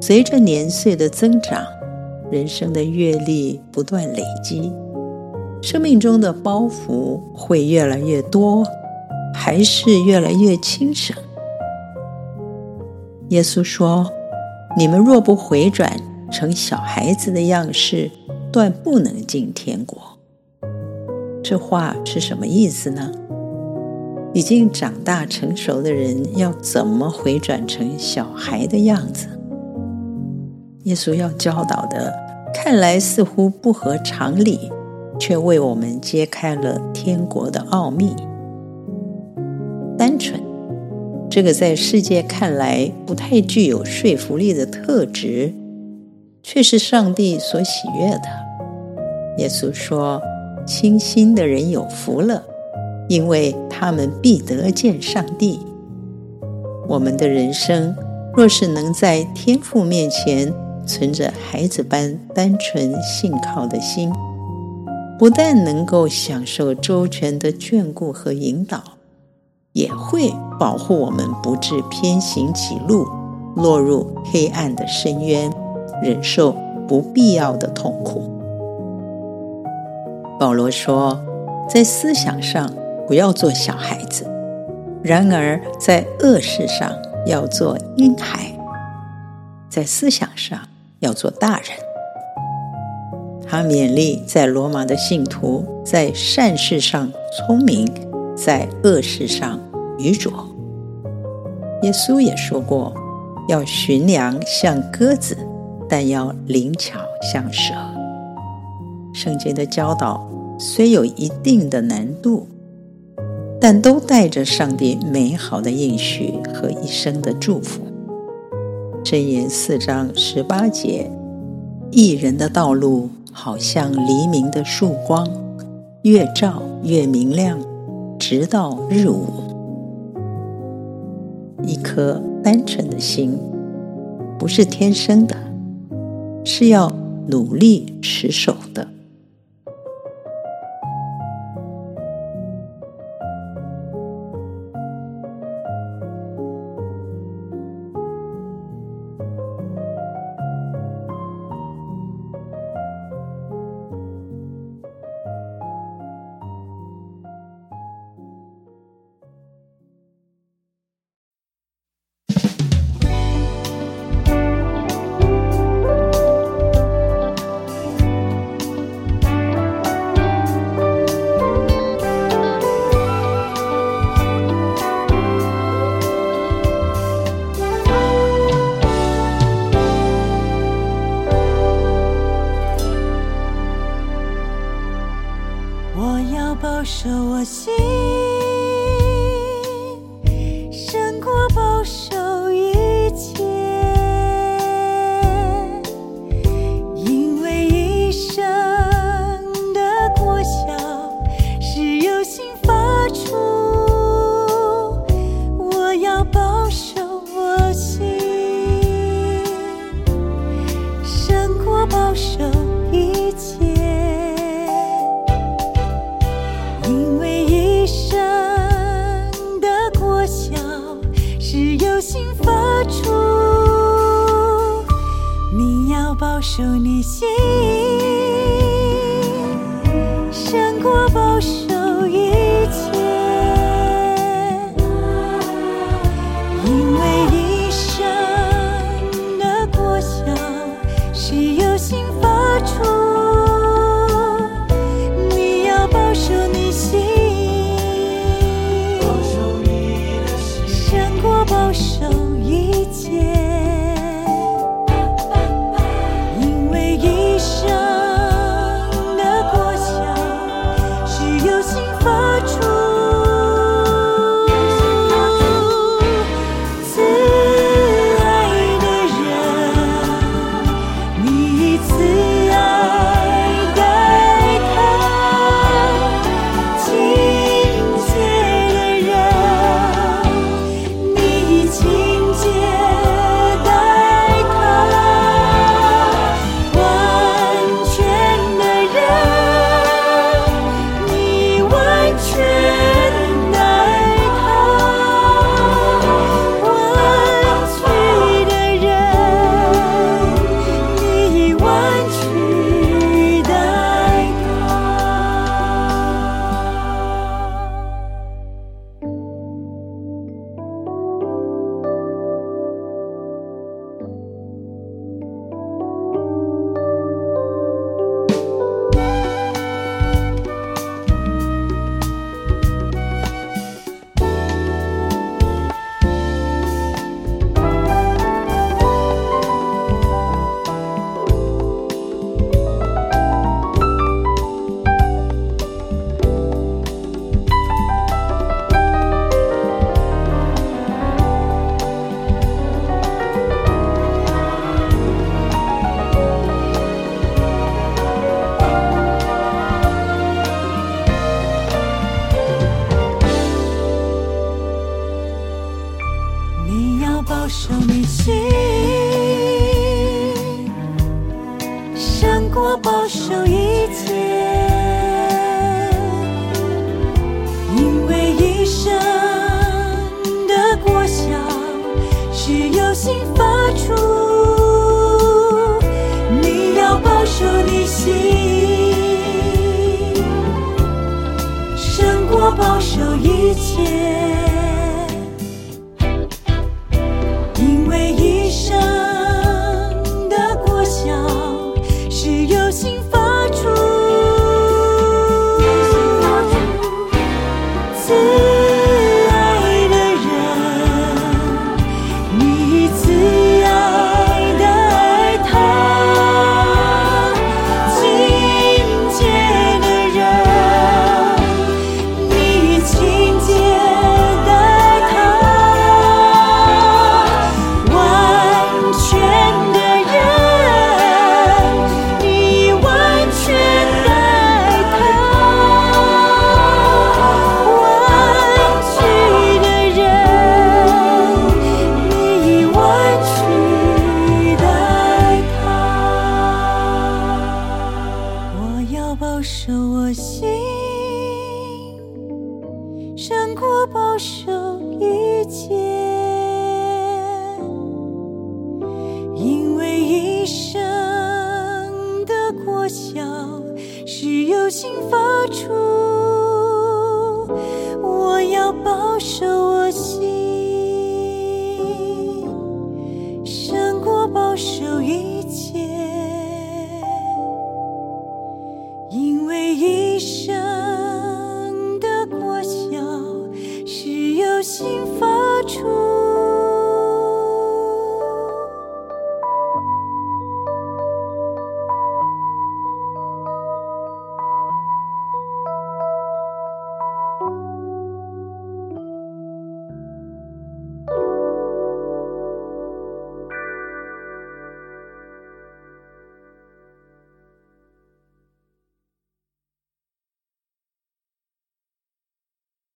随着年岁的增长，人生的阅历不断累积，生命中的包袱会越来越多，还是越来越轻省？耶稣说：“你们若不回转成小孩子的样式，断不能进天国。”这话是什么意思呢？已经长大成熟的人要怎么回转成小孩的样子？耶稣要教导的，看来似乎不合常理，却为我们揭开了天国的奥秘。单纯，这个在世界看来不太具有说服力的特质，却是上帝所喜悦的。耶稣说：“清心的人有福了。”因为他们必得见上帝。我们的人生若是能在天父面前存着孩子般单纯信靠的心，不但能够享受周全的眷顾和引导，也会保护我们不致偏行己路，落入黑暗的深渊，忍受不必要的痛苦。保罗说，在思想上，不要做小孩子，然而在恶事上要做婴孩，在思想上要做大人。他勉励在罗马的信徒，在善事上聪明，在恶事上愚拙。耶稣也说过，要驯良像鸽子，但要灵巧像蛇。圣经的教导虽有一定的难度。但都带着上帝美好的应许和一生的祝福。箴言四章十八节：一人的道路好像黎明的曙光，越照越明亮，直到日午。一颗单纯的心，不是天生的，是要努力持守心，手心发出，你要保守你心。过保守一切，因为一生的果效是由心发出，你要保守你心，胜过保守一切。心，胜过保守一切，因为一生的果效是由心发出。心房